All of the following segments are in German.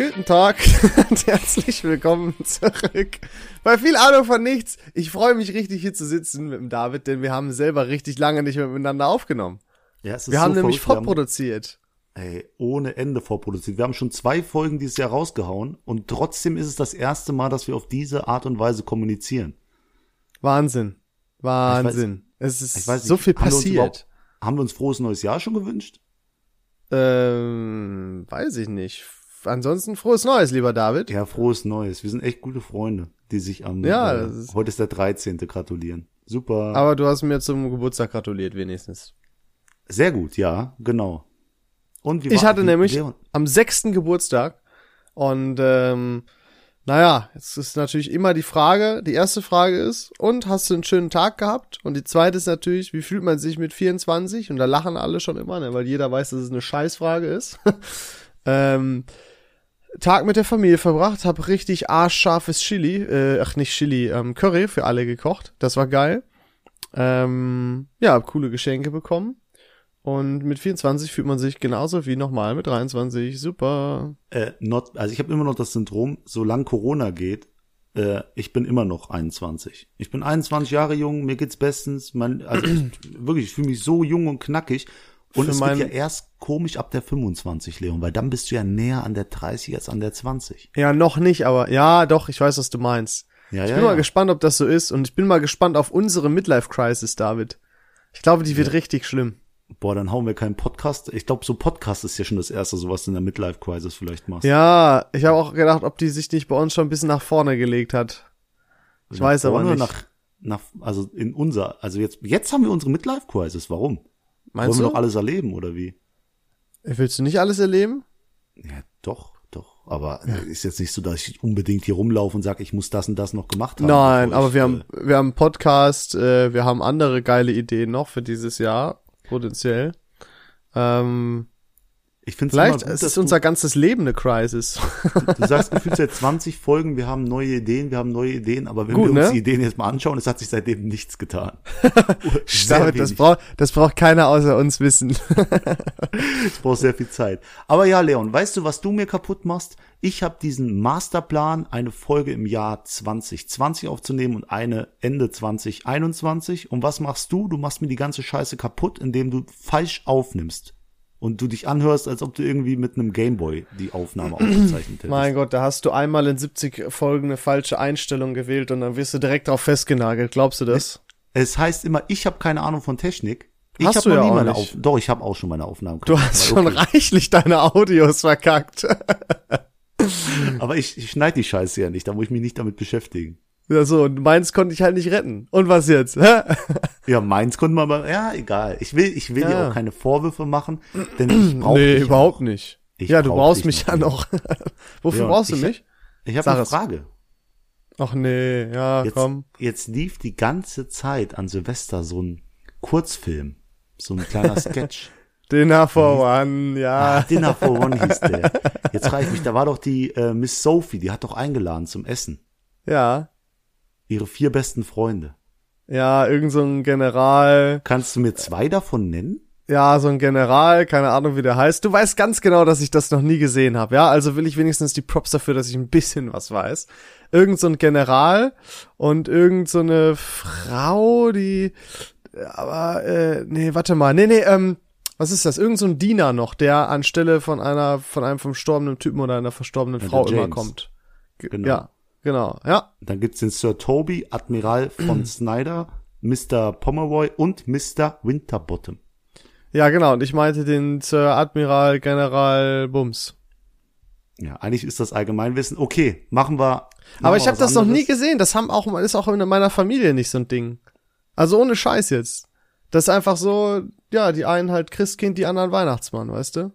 Guten Tag und herzlich willkommen zurück. Bei viel Ahnung von nichts. Ich freue mich richtig hier zu sitzen mit dem David, denn wir haben selber richtig lange nicht mehr miteinander aufgenommen. Ja, es ist Wir so haben nämlich verrückt. vorproduziert. Wir haben, ey, ohne Ende vorproduziert. Wir haben schon zwei Folgen dieses Jahr rausgehauen und trotzdem ist es das erste Mal, dass wir auf diese Art und Weise kommunizieren. Wahnsinn. Wahnsinn. es ist Ich weiß nicht, so viel haben wir passiert. überhaupt- Haben wir uns frohes neues Jahr schon gewünscht? Ähm, weiß ich nicht. Ansonsten frohes Neues, lieber David. Ja, frohes Neues. Wir sind echt gute Freunde, die sich am, Ja, äh, ist- heute ist der 13. gratulieren. Super. Aber du hast mir zum Geburtstag gratuliert, wenigstens. Sehr gut, ja, genau. Und wie Ich hatte nämlich Leon, am sechsten Geburtstag und ähm, naja, jetzt ist natürlich immer die Frage, die erste Frage ist, und hast du einen schönen Tag gehabt? Und die zweite ist natürlich, wie fühlt man sich mit 24? Und da lachen alle schon immer, ne, weil jeder weiß, dass es eine Scheißfrage ist. ähm, Tag mit der Familie verbracht, hab richtig arschscharfes Chili, äh, ach nicht Chili, ähm, Curry für alle gekocht. Das war geil. Ähm, ja, hab coole Geschenke bekommen. Und mit 24 fühlt man sich genauso wie nochmal mit 23. Super. äh, not, also ich habe immer noch das Syndrom, solange Corona geht, äh, ich bin immer noch 21. Ich bin 21 Jahre jung, mir geht's bestens. Man, also ich, wirklich, ich fühle mich so jung und knackig. Und es mein- wird ja erst komisch ab der 25, Leon, weil dann bist du ja näher an der 30 als an der 20. Ja, noch nicht, aber ja, doch, ich weiß, was du meinst. Ja, ich ja, bin mal ja. gespannt, ob das so ist. Und ich bin mal gespannt auf unsere Midlife-Crisis, David. Ich glaube, die wird richtig schlimm. Boah, dann hauen wir keinen Podcast. Ich glaube, so Podcast ist ja schon das erste, so was du in der Midlife Crisis vielleicht machst. Ja, ich habe auch gedacht, ob die sich nicht bei uns schon ein bisschen nach vorne gelegt hat. Ich Nach weiß aber nicht. Nach, nach, also in unser, also jetzt, jetzt haben wir unsere Midlife Crisis. Warum? Meinst Wollen wir du? doch alles erleben oder wie? Willst du nicht alles erleben? Ja, doch, doch. Aber äh, ist jetzt nicht so, dass ich unbedingt hier rumlaufe und sage, ich muss das und das noch gemacht haben. Nein, aber ich, wir äh, haben, wir haben einen Podcast, äh, wir haben andere geile Ideen noch für dieses Jahr, potenziell. Ähm, Ich finde vielleicht gut, ist unser ganzes Leben eine Crisis. du, du sagst gefühlt seit 20 Folgen, wir haben neue Ideen, wir haben neue Ideen, aber wenn Gut, wir uns ne? die Ideen jetzt mal anschauen, es hat sich seitdem nichts getan. David, das braucht, das braucht keiner außer uns wissen. Es braucht sehr viel Zeit. Aber ja, Leon, weißt du, was du mir kaputt machst? Ich habe diesen Masterplan, eine Folge im Jahr 2020 aufzunehmen und eine Ende 2021. Und was machst du? Du machst mir die ganze Scheiße kaputt, indem du falsch aufnimmst. Und du dich anhörst, als ob du irgendwie mit einem Gameboy die Aufnahme aufgezeichnet hättest. Mein Gott, da hast du einmal in 70 Folgen eine falsche Einstellung gewählt und dann wirst du direkt drauf festgenagelt. Glaubst du das? Es heißt immer, ich habe keine Ahnung von Technik. Ich Hast hab du noch ja nie meine nicht. Auf Doch, ich habe auch schon meine Aufnahmen Du hast gemacht, schon okay. reichlich deine Audios verkackt. Aber ich, ich schneide die Scheiße ja nicht, da muss ich mich nicht damit beschäftigen. Ja, so, und meins konnte ich halt nicht retten. Und was jetzt? Ja, meins konnte man aber, ja, egal. Ich will, ich will dir Ja. auch keine Vorwürfe machen, denn ich brauche nee, überhaupt auch. nicht. Ich ja, du brauch brauchst mich ja noch. noch. Wofür Ja, brauchst du ich- mich? Ich habe eine. Frage. Ach nee, ja, Jetzt, komm. jetzt lief die ganze Zeit an Silvester so ein Kurzfilm, so ein kleiner Sketch. Dinner for One, Ah, ja. Dinner for One hieß der. Jetzt frage ich mich, da war doch die äh, Miss Sophie, die hat doch eingeladen zum Essen. Ja. Ihre vier besten Freunde. Ja, irgend so ein General. Kannst du mir zwei davon nennen? Ja, so ein General, keine Ahnung, wie der heißt. Du weißt ganz genau, dass ich das noch nie gesehen habe, ja? Also will ich wenigstens die Props dafür, dass ich ein bisschen was weiß. Irgend so ein General und irgend so eine Frau, die aber äh, nee, warte mal. Nee, nee, ähm was ist das? Irgend so ein Diener noch, der anstelle von einer von einem verstorbenen Typen oder einer verstorbenen Ja, Frau immer kommt. Ge- Genau. Ja, genau. Ja, Dann gibt's den Sir Toby, Admiral von Snyder, Mr. Pomeroy und Mr. Winterbottom. ja, genau. Und ich meinte den Sir Admiral General Bums. Ja, eigentlich ist das Allgemeinwissen. Okay, machen wir. machen Aber ich habe das noch nie anderes. gesehen. Das haben auch ist auch in meiner Familie nicht so ein Ding. Also ohne Scheiß jetzt. Das ist einfach so, ja, die einen halt Christkind, die anderen Weihnachtsmann, weißt du?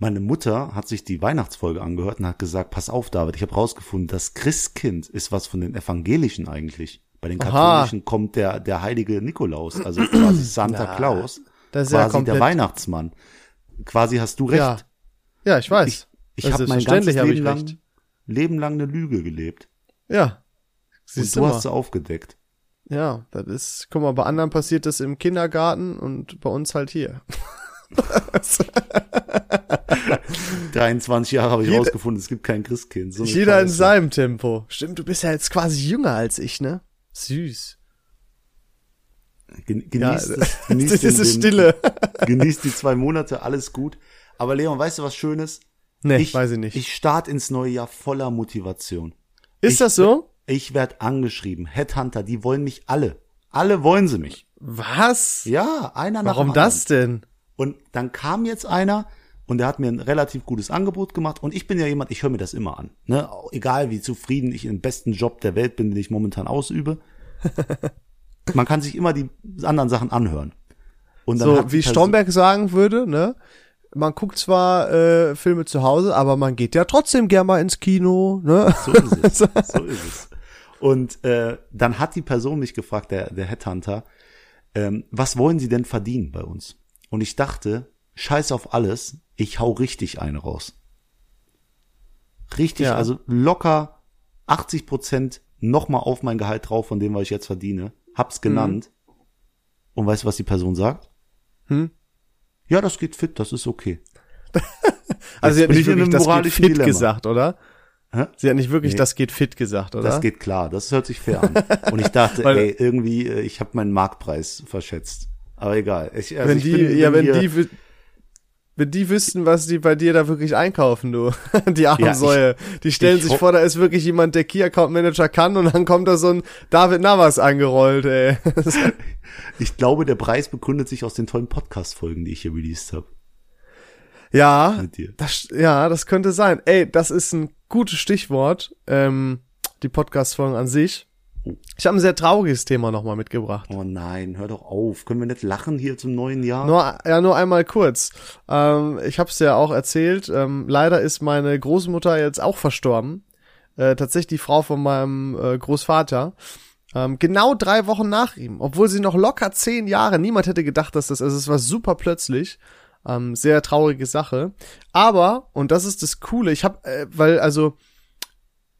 Meine Mutter hat sich die Weihnachtsfolge angehört und hat gesagt, pass auf, David, ich habe rausgefunden, das Christkind ist was von den Evangelischen eigentlich. Bei den Aha. Katholischen kommt der, der heilige Nikolaus, also quasi Santa Na, Claus, Das ist ja quasi der komplett. Weihnachtsmann. Quasi hast du recht. Ja, ja, ich weiß. Ich, ich habe mein ganzes Leben lang. Leben lang eine Lüge gelebt. Ja. Und Siehst du du hast sie aufgedeckt. Ja, das ist, guck mal, bei anderen passiert das im Kindergarten und bei uns halt hier. 23 Jahre habe ich Jeder- rausgefunden, es gibt kein Christkind. So Jeder in seinem Tempo. Stimmt, du bist ja jetzt quasi jünger als ich, ne? Süß. Gen Ja, genießt genießt das den ist Wind, Stille. Genießt die zwei Monate, alles gut. Aber Leon, weißt du was Schönes? Nee, weiß ich nicht. Ich starte ins neue Jahr voller Motivation. ist ich- das so? Ich werde angeschrieben. Headhunter, die wollen mich alle. Alle wollen sie mich. Was? Ja, einer nach Warum dem das denn? Und dann kam jetzt einer und der hat mir ein relativ gutes Angebot gemacht und ich bin ja jemand, ich höre mir das immer an. Ne? Egal wie zufrieden ich im besten Job der Welt bin, den ich momentan ausübe. Man kann sich immer die anderen Sachen anhören. Und dann So, wie Person- Stromberg sagen würde, ne? Man guckt zwar äh, Filme zu Hause, aber man geht ja trotzdem gern mal ins Kino, ne? So ist es. so ist es. Und äh, dann hat die Person mich gefragt, der, der Headhunter, ähm, was wollen Sie denn verdienen bei uns? Und ich dachte, scheiß auf alles, ich hau richtig eine raus. Richtig, Ja. also locker 80 Prozent nochmal auf mein Gehalt drauf von dem, was ich jetzt verdiene. Hab's genannt. Und weißt du, was die Person sagt? Hm? Ja, das geht fit, das ist okay. Also sie hat nicht wirklich das geht fit Dilemma. gesagt, oder? Hä? Sie hat nicht wirklich Nee. das geht fit gesagt, oder? Das geht klar, das hört sich fair an. Und ich dachte, ey, irgendwie, äh, ich habe meinen Marktpreis verschätzt. Aber egal. Ich, also wenn die, bin, ja, wenn die, wenn die wüssten, was die bei dir da wirklich einkaufen, du. Die armen Ja, ich-. Die stellen ich sich vor, da ist wirklich jemand, der Key Account Manager kann und dann kommt da so ein David Navas angerollt, ey. Ich glaube, der Preis begründet sich aus den tollen Podcast-Folgen, die ich hier released habe. ja, das, ja, das könnte sein. Ey, das ist ein gutes Stichwort, ähm, die Podcast-Folgen an sich. Ich habe ein sehr trauriges Thema nochmal mitgebracht. Oh nein, hör doch auf. Können wir nicht lachen hier zum neuen Jahr? Nur, ja, nur einmal kurz. Ähm, ich habe es ja auch erzählt. Ähm, leider ist meine Großmutter jetzt auch verstorben. Äh, tatsächlich die Frau von meinem äh, Großvater. Ähm, genau drei Wochen nach ihm, obwohl sie noch locker zehn Jahre. Niemand hätte gedacht, dass das. Also es war super plötzlich. Ähm, sehr traurige Sache. Aber und das ist das Coole. Ich habe, äh, weil also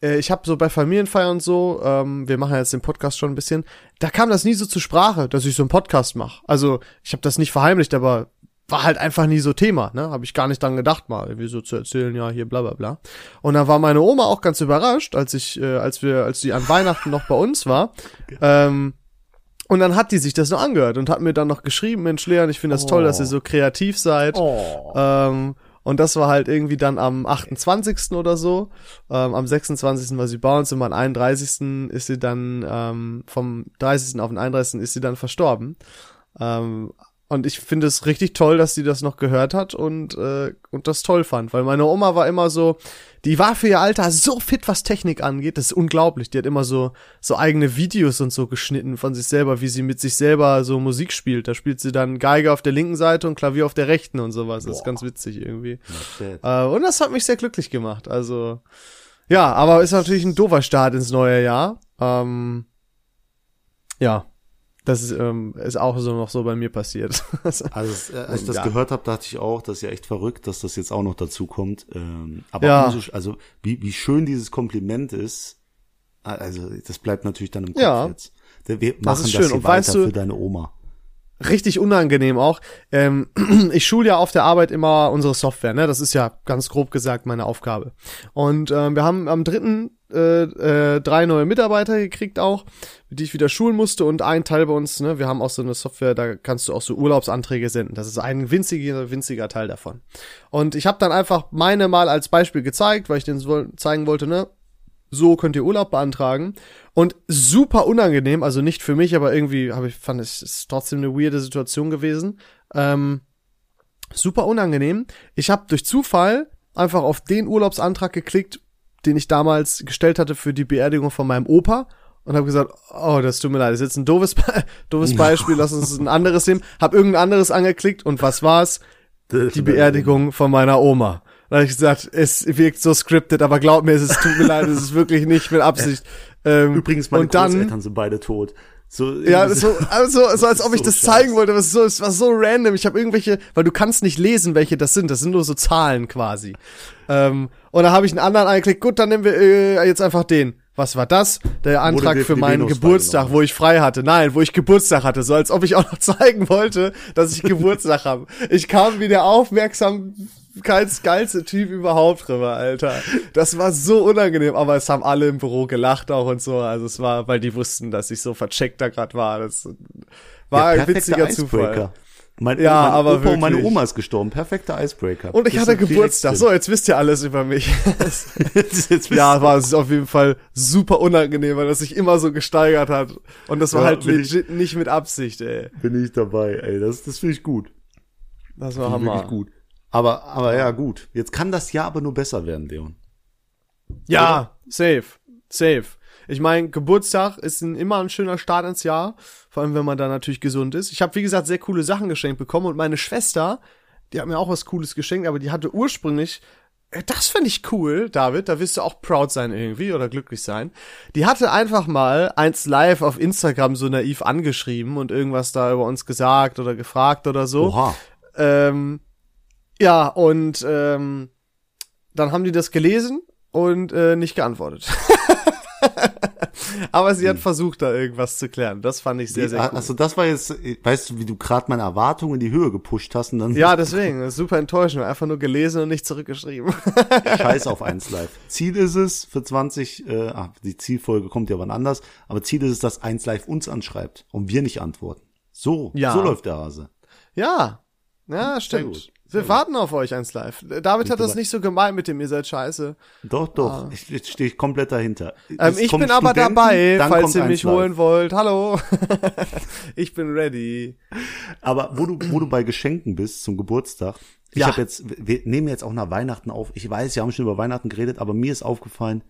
ich habe so bei Familienfeiern und so, ähm, wir machen jetzt den Podcast schon ein bisschen, da kam das nie so zur Sprache, dass ich so einen Podcast mache. Also ich habe das nicht verheimlicht, aber war halt einfach nie so Thema, ne? Habe ich gar nicht dran gedacht, mal irgendwie so zu erzählen, ja, hier bla bla bla. Und dann war meine Oma auch ganz überrascht, als ich, äh, als wir, als die an Weihnachten noch bei uns war. Ähm, und dann hat die sich das noch angehört und hat mir dann noch geschrieben, Mensch, Leon, ich finde das toll, dass ihr so kreativ seid. Oh. Ähm, und das war halt irgendwie dann am 28. oder so. Ähm, am 26. war sie bei uns und am 31. ist sie dann, ähm, vom 30. auf den 31. ist sie dann verstorben. Ähm, und ich finde es richtig toll, dass sie das noch gehört hat und, äh, und das toll fand, weil meine Oma war immer so, die war für ihr Alter so fit, was Technik angeht, das ist unglaublich. Die hat immer so, so eigene Videos und so geschnitten von sich selber, wie sie mit sich selber so Musik spielt. Da spielt sie dann Geige auf der linken Seite und Klavier auf der rechten und sowas. Das ist Boah. ganz witzig irgendwie. Äh, und das hat mich sehr glücklich gemacht. Also, ja, aber ist natürlich ein doofer Start ins neue Jahr. Ähm, ja, das ist, ähm, ist auch so noch so bei mir passiert. Also es, äh, als ich das Ja. gehört habe, dachte ich auch, das ist ja echt verrückt, dass das jetzt auch noch dazu kommt. Ähm, aber Ja. umso, also wie, wie schön dieses Kompliment ist, also das bleibt natürlich dann im Kopf Ja. jetzt. Wir machen ist das schön. hier Und weißt weiter du- für deine Oma. Richtig unangenehm auch. Ähm, ich schule ja auf der Arbeit immer unsere Software, ne? Das ist ja ganz grob gesagt meine Aufgabe. Und ähm, wir haben am dritten äh, äh, drei neue Mitarbeiter gekriegt auch, die ich wieder schulen musste und ein Teil bei uns, ne, wir haben auch so eine Software, da kannst du auch so Urlaubsanträge senden. Das ist ein winziger, winziger Teil davon. Und ich habe dann einfach meine mal als Beispiel gezeigt, weil ich denen so zeigen wollte, ne, so könnt ihr Urlaub beantragen. Und super unangenehm, also nicht für mich, aber irgendwie habe ich, fand es ist trotzdem eine weirde Situation gewesen. Ähm, super unangenehm. Ich habe durch Zufall einfach auf den Urlaubsantrag geklickt, den ich damals gestellt hatte für die Beerdigung von meinem Opa und habe gesagt, oh, das tut mir leid, das ist jetzt ein doofes, Be doofes Beispiel, lass uns ein anderes nehmen. Hab irgendein anderes angeklickt und was war's? Die Beerdigung von meiner Oma. Habe ich gesagt, es wirkt so scripted, aber glaub mir, es ist, tut mir leid, es ist wirklich nicht mit Absicht. Ähm, Übrigens, meine und dann, Großeltern sind beide tot. So, ja, so, also, so als ob ich So das zeigen wollte. Das, ist so, es war so random. Ich habe irgendwelche, weil du kannst nicht lesen, welche das sind. Das sind nur so Zahlen quasi. Ähm, und da habe ich einen anderen angeklickt. Gut, dann nehmen wir äh, jetzt einfach den. Was war das? Der Antrag für meinen Venus Geburtstag, wo ich frei hatte. Nein, wo ich Geburtstag hatte. So als ob ich auch noch zeigen wollte, dass ich Geburtstag habe. Ich kam wieder aufmerksam kein geilste Typ überhaupt drüber, Alter. Das war so unangenehm, aber es haben alle im Büro gelacht auch und so. Also es war, weil die wussten, dass ich so vercheckt da gerade war. Das war Ja, ein witziger Zufall. Mein, Ja, mein aber Opa und meine wirklich. Oma ist gestorben. Perfekter Icebreaker. Und ich Bist hatte Geburtstag. So, jetzt wisst ihr alles über mich. Ja, war es auf jeden Fall super unangenehm, weil das sich immer so gesteigert hat. Und das war Ja, halt bin ich- legit nicht mit Absicht, ey. bin ich dabei, ey. Das, das finde ich gut. Das war Hammer. Wirklich gut. Aber, aber ja, gut. Jetzt kann das Jahr aber nur besser werden, Leon. Ja, safe, safe. Ich meine, Geburtstag ist ein, immer ein schöner Start ins Jahr, vor allem wenn man da natürlich gesund ist. Ich habe wie gesagt sehr coole Sachen geschenkt bekommen und meine Schwester, die hat mir auch was Cooles geschenkt, aber die hatte ursprünglich äh, das finde ich cool, David, da wirst du auch proud sein irgendwie oder glücklich sein. Die hatte einfach mal eins live auf Instagram so naiv angeschrieben und irgendwas da über uns gesagt oder gefragt oder so. Oha. Ähm, ja, und ähm, dann haben die das gelesen und äh, nicht geantwortet. Aber sie hat versucht, da irgendwas zu klären. Das fand ich sehr, sehr cool. Also das war jetzt, weißt du, wie du gerade meine Erwartungen in die Höhe gepusht hast und dann ja, deswegen, das ist super enttäuschend. Einfach nur gelesen und nicht zurückgeschrieben. Scheiß auf eins live. Ziel ist es für 20, äh, ach, die Zielfolge kommt ja wann anders, aber Ziel ist es, dass eins live uns anschreibt und wir nicht antworten. So, Ja. so läuft der Hase. ja, ja, stimmt. Wir warten auf euch eins live. David hat das dabei. nicht so gemeint mit dem, ihr seid scheiße. Doch, doch, ich, ich stehe komplett dahinter. Ähm, ich bin aber Studenten, dabei, dann falls ihr mich live. holen wollt. Hallo. ich bin ready. Aber wo du, wo du bei Geschenken bist zum Geburtstag, ich Ja. habe jetzt, wir nehmen jetzt auch nach Weihnachten auf. Ich weiß, wir haben schon über Weihnachten geredet, aber mir ist aufgefallen,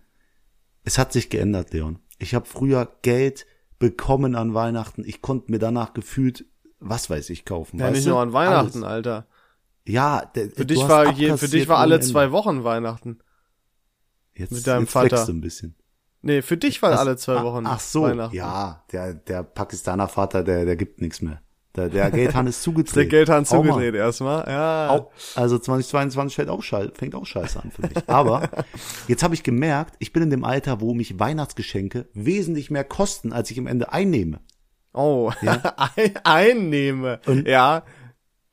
es hat sich geändert, Leon. Ich habe früher Geld bekommen an Weihnachten. Ich konnte mir danach gefühlt, was weiß ich, kaufen. Ja, nicht du? nur an Weihnachten, Alles. Alter. Ja, der, Für dich war je, für dich war alle zwei Wochen Weihnachten. jetzt, mit deinem jetzt Vater. du ein bisschen. Nee, für dich war Das- alle zwei ah, Wochen Ach so, Weihnachten. ja, der, der Pakistaner Vater, der, der gibt nichts mehr. Der, der Geldhahn ist Der zugedreht. Geldhahn Hau mal. zugedreht erstmal. Ja. Au- Also 2022 fängt auch, scheiße, fängt auch scheiße an für mich. Aber jetzt habe ich gemerkt, ich bin in dem Alter, wo mich Weihnachtsgeschenke wesentlich mehr kosten, als ich im Ende einnehme. Oh, Ein, einnehme. Und- ja.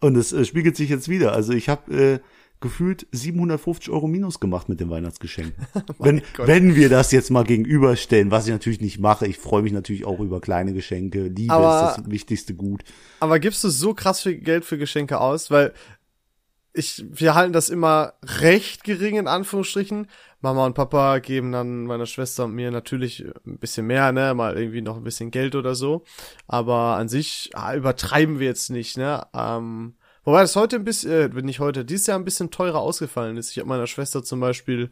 Und es äh, spiegelt sich jetzt wieder. Also ich habe äh, gefühlt 750 Euro minus gemacht mit dem Weihnachtsgeschenk. wenn, Gott. wenn wir das jetzt mal gegenüberstellen, was ich natürlich nicht mache, ich freue mich natürlich auch über kleine Geschenke. Liebe Aber- ist das wichtigste Gut. Aber gibst du so krass viel Geld für Geschenke aus? Weil ich, wir halten das immer recht gering in Anführungsstrichen. Mama und Papa geben dann meiner Schwester und mir natürlich ein bisschen mehr, ne, mal irgendwie noch ein bisschen Geld oder so. Aber an sich ah, übertreiben wir jetzt nicht, ne. Ähm, wobei das heute ein bisschen, äh, nicht heute, dieses Jahr ein bisschen teurer ausgefallen ist. Ich habe meiner Schwester zum Beispiel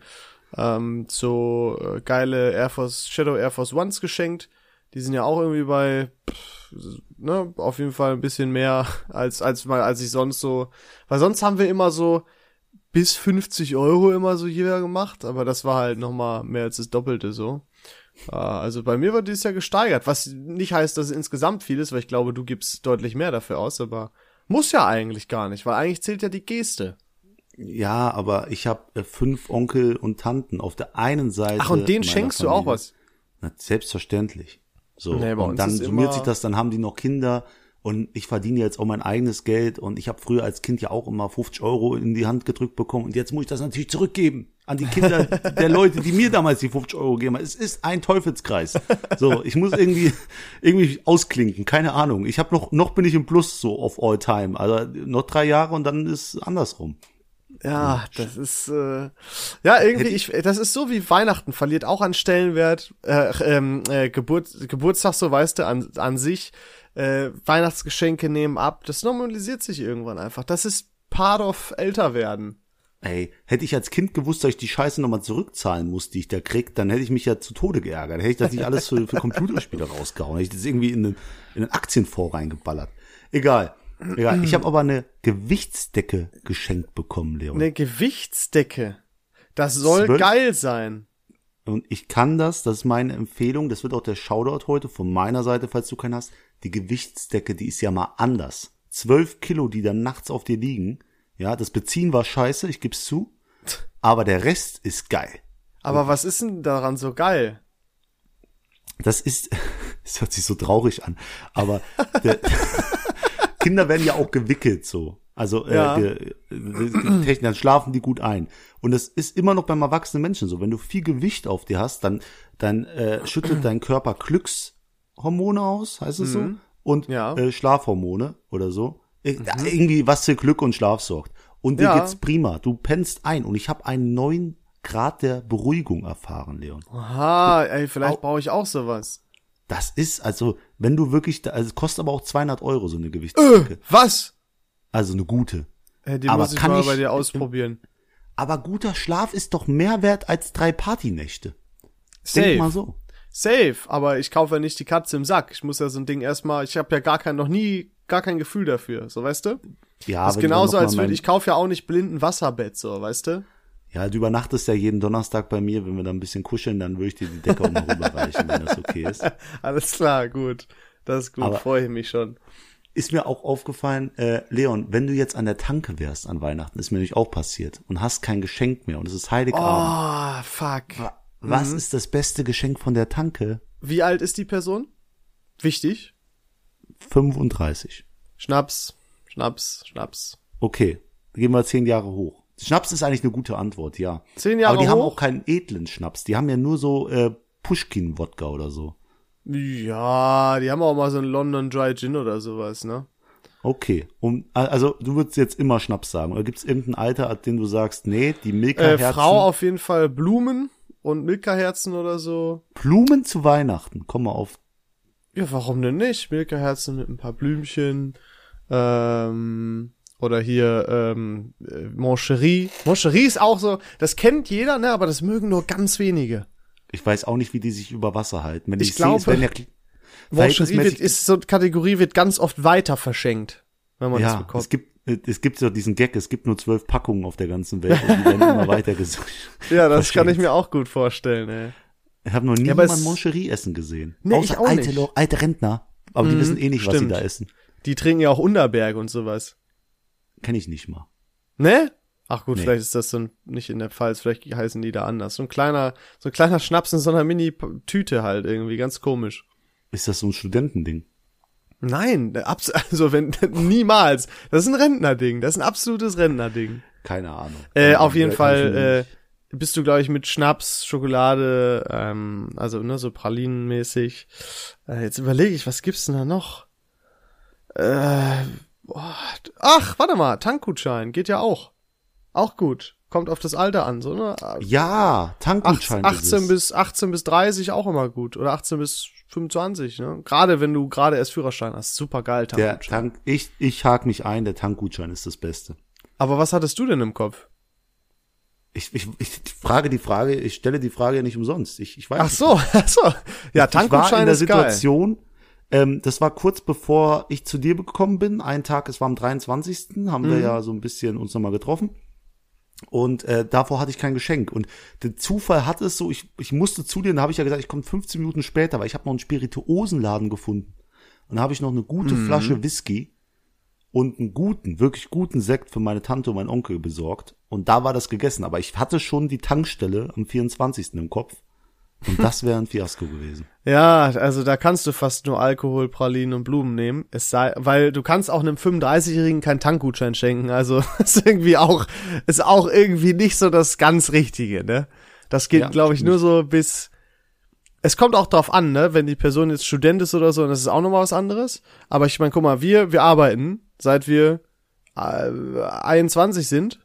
ähm, so äh, geile Air Force, Shadow Air Force Ones geschenkt. Die sind ja auch irgendwie bei, pff, ne, auf jeden Fall ein bisschen mehr als, als mal, als ich sonst so, weil sonst haben wir immer so bis 50 Euro immer so jeder gemacht, aber das war halt nochmal mehr als das Doppelte so. Äh, Also bei mir wird dieses Jahr gesteigert, was nicht heißt, dass es insgesamt viel ist, weil ich glaube, du gibst deutlich mehr dafür aus, aber muss ja eigentlich gar nicht, weil eigentlich zählt ja die Geste. Ja, aber ich habe äh, fünf Onkel und Tanten auf der einen Seite. Ach, und denen schenkst du auch Familie. was? Na, selbstverständlich. So, Nee, und dann summiert sich das, dann haben die noch Kinder und ich verdiene jetzt auch mein eigenes Geld und ich habe früher als Kind ja auch immer 50 Euro in die Hand gedrückt bekommen und jetzt muss ich das natürlich zurückgeben an die Kinder der Leute, die mir damals die 50 Euro gegeben haben. Es ist ein Teufelskreis. So, ich muss irgendwie irgendwie ausklinken, keine Ahnung. Ich habe noch noch bin ich im Plus so of all time. Also noch drei Jahre und dann ist andersrum. Ja, das ist äh, ja irgendwie ich das ist so wie Weihnachten verliert auch an Stellenwert äh, ähm, äh, Geburt, Geburtstag so weißt du an an sich äh, Weihnachtsgeschenke nehmen ab das normalisiert sich irgendwann einfach das ist part of älter werden Ey, hätte ich als Kind gewusst, dass ich die Scheiße nochmal zurückzahlen muss, die ich da krieg, dann hätte ich mich ja zu Tode geärgert. Hätte ich das nicht alles für, für Computerspiele rausgehauen. Hätte ich das irgendwie in den, in den Aktienfonds reingeballert. Egal. Egal. Ich habe aber eine Gewichtsdecke geschenkt bekommen, Leon. eine Gewichtsdecke das soll Zwölf- geil sein Und ich kann das, das ist meine Empfehlung, das wird auch der Shoutout heute von meiner Seite, falls du keinen hast. Die Gewichtsdecke, die ist ja mal anders. Zwölf Kilo, die dann nachts auf dir liegen. Ja, das Beziehen war scheiße, ich geb's zu. Aber der Rest ist geil. aber was ist denn daran so geil Das ist, es hört sich so traurig an, aber der, Kinder werden ja auch gewickelt so. Also äh, Ja. äh, Technik, dann schlafen die gut ein. Und das ist immer noch beim erwachsenen Menschen so. Wenn du viel Gewicht auf dir hast, dann, dann äh, schüttet dein Körper Glückshormone aus, heißt es so? Und Mhm. Ja. äh, Schlafhormone oder so. Ir- Irgendwie was für Glück und Schlaf sorgt. Und dir Ja. geht's prima. Du pennst ein. Und ich habe einen neuen Grad der Beruhigung erfahren, Leon. Aha, ey, vielleicht brauche ich auch sowas. Das ist also, wenn du wirklich, da, also es kostet aber auch 200 Euro so eine Gewichtsdecke. Was? Also eine gute. Äh, die Aber muss ich kann mal ich- bei dir ausprobieren. Aber guter Schlaf ist doch mehr wert als drei Partynächte. Safe. Denk mal so. Safe, aber ich kaufe ja nicht die Katze im Sack. Ich muss ja so ein Ding erstmal, ich habe ja gar kein, noch nie gar kein Gefühl dafür, so weißt du? Ja, Das ist genauso, als würde ich kaufe ja auch nicht blinden Wasserbett, so, weißt du? Ja, du übernachtest ja jeden Donnerstag bei mir, wenn wir da ein bisschen kuscheln, dann würde ich dir die Decke auch mal rüberreichen, wenn das okay ist. Alles klar, gut. Das ist gut, Aber- freue ich mich schon. Ist mir auch aufgefallen, äh, Leon, wenn du jetzt an der Tanke wärst an Weihnachten, ist mir nämlich auch passiert und hast kein Geschenk mehr und es ist Heiligabend. Oh, fuck. Was Mhm. ist das beste Geschenk von der Tanke? Wie alt ist die Person? Wichtig. 35. Schnaps, Schnaps, Schnaps. Okay, gehen wir zehn Jahre hoch. Schnaps ist eigentlich eine gute Antwort, ja. Zehn Jahre Aber die haben hoch? auch keinen edlen Schnaps. Die haben ja nur so äh, Pushkin-Wodka oder so. Ja, die haben auch mal so einen London Dry Gin oder sowas, ne? Okay. Um, also du würdest jetzt immer Schnaps sagen. Oder gibt es irgendein Alter, ab dem du sagst, nee, die Äh, Milka-Herzen, Frau auf jeden Fall Blumen und Milka-Herzen oder so. Blumen zu Weihnachten. Komm mal auf. Ja, warum denn nicht? Milka-Herzen mit ein paar Blümchen. Ähm, oder hier ähm, äh, Moncherie. Moncherie ist auch so, das kennt jeder, ne? Aber das mögen nur ganz wenige. Ich weiß auch nicht, wie die sich über Wasser halten. Wenn Ich ich, sehe, glaube, ja Moncherie wird, ist so Kategorie, wird ganz oft weiter verschenkt, wenn man das ja, bekommt. es gibt äh, es gibt so diesen Gag, es gibt nur zwölf Packungen auf der ganzen Welt und die werden immer weiter gesucht. ja, das kann ich mir auch gut vorstellen, ey. Ich habe noch nie jemand es- Moncherie essen gesehen. Nee, Außer ich auch alte, nicht. Alte Rentner. Aber die Mhm, wissen eh nicht, was sie stimmt. da essen. Die trinken ja auch Unterberg und sowas. Kenn ich nicht mal. Ne? Ach gut, Nee. vielleicht ist das so ein, nicht in der Pfalz, vielleicht heißen die da anders. So ein kleiner, so ein kleiner Schnaps in so einer Mini-Tüte halt irgendwie, ganz komisch. Ist das so ein Studentending? Nein, also wenn, niemals. Das ist ein Rentnerding, das ist ein absolutes Rentnerding. Keine Ahnung. Äh, auf jeden Fall, äh, bist du, glaube ich, mit Schnaps, Schokolade, ähm, also ne, so pralinenmäßig. Äh, jetzt überlege ich, was gibt's denn da noch? Äh, boah, ach, warte mal, Tankgutschein, geht ja auch. Auch gut. Kommt auf das Alter an, so, ne? Ja, 18, Tankgutschein. 18 bis 18 bis 30 auch immer gut oder 18 bis 25, ne? Gerade wenn du gerade erst Führerschein hast, super geil der Tankgutschein. Tank, ich, ich hake mich ein, der Tankgutschein ist das Beste. Aber was hattest du denn im Kopf? Ich, ich, ich frage die Frage, ich stelle die Frage ja nicht umsonst. Ich, ich weiß Ach so, ach so. Ja, ich war in Tankgutschein der ist geil. Ähm, das war kurz bevor ich zu dir gekommen bin. Ein Tag, es war am 23. haben Mhm. wir ja so ein bisschen uns nochmal getroffen. Und äh, davor hatte ich kein Geschenk. Und der Zufall hat es so, ich, ich musste zu dir, und da habe ich ja gesagt, ich komme 15 Minuten später, weil ich habe noch einen Spirituosenladen gefunden. Und da habe ich noch eine gute Mhm. Flasche Whisky und einen guten, wirklich guten Sekt für meine Tante und meinen Onkel besorgt. Und da war das gegessen. Aber ich hatte schon die Tankstelle am 24. im Kopf. Und das wäre ein Fiasko gewesen. Ja, also da kannst du fast nur Alkohol, Pralinen und Blumen nehmen. Es sei, weil du kannst auch einem 35-Jährigen keinen Tankgutschein schenken. Also ist irgendwie auch, ist auch irgendwie nicht so das ganz Richtige, ne? Das geht, Ja, glaube ich, stimmt. nur so bis. Es kommt auch drauf an, ne? Wenn die Person jetzt Student ist oder so, dann ist es auch nochmal was anderes. Aber ich meine, guck mal, wir, wir arbeiten, seit wir äh, 21 sind.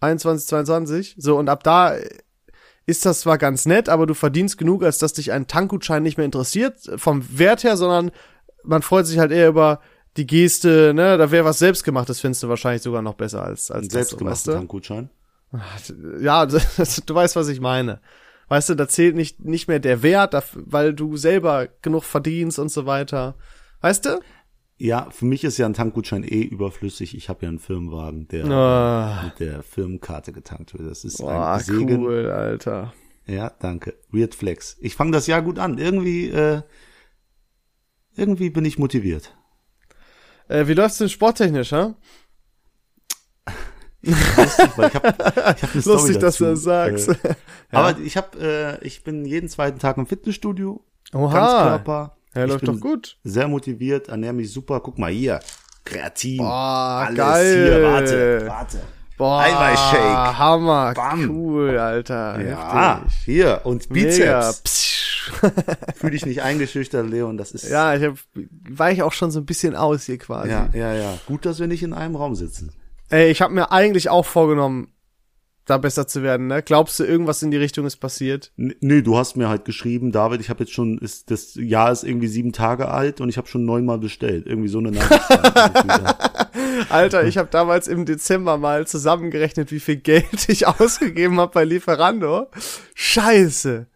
21, 22. So, und ab da ist das zwar ganz nett, aber du verdienst genug, als dass dich ein Tankgutschein nicht mehr interessiert, vom Wert her, sondern man freut sich halt eher über die Geste, ne, da wäre was selbstgemachtes, findest du wahrscheinlich sogar noch besser als, als Ein selbstgemachten? Tankgutschein. Ja, du weißt, was ich meine. Weißt du, da zählt nicht, nicht mehr der Wert, weil du selber genug verdienst und so weiter. Weißt du? Ja, für mich ist ja ein Tankgutschein eh überflüssig. Ich habe ja einen Firmenwagen, der Ah. mit der Firmenkarte getankt wird. Das ist Boah, ein Segen. cool, Alter. Ja, danke. Weird Flex. Ich fange das Jahr gut an. Irgendwie, äh, irgendwie bin ich motiviert. Äh, wie läuft's denn sporttechnisch, hä? Lustig, weil ich habe ich hab eine Story Lustig, dass du das sagst. Äh, Aber ich habe, äh, ich bin jeden zweiten Tag im Fitnessstudio, Oha. Ganzkörper. Ja, ich läuft bin doch gut. Sehr motiviert, ernähre mich super. Guck mal hier, kreativ. Boah, Alles geil. hier, warte, warte. Boah, Eiweißshake. Hammer, Bam. cool, Alter. Ja, heftig. hier und. Bizeps. Fühl dich nicht eingeschüchtert, Leon, das ist ja, ich hab, weich auch schon so ein bisschen aus hier quasi. ja, ja, ja. Gut, dass wir nicht in einem Raum sitzen. Ey, ich habe mir eigentlich auch vorgenommen, da besser zu werden, ne? Glaubst du, irgendwas in die Richtung ist passiert? N- Nee, du hast mir halt geschrieben, David, ich habe jetzt schon, ist, das Jahr ist irgendwie sieben Tage alt und ich habe schon neunmal bestellt. Irgendwie so eine Nachricht. Alter, ich habe damals im Dezember mal zusammengerechnet, wie viel Geld ich ausgegeben habe bei Lieferando. Scheiße.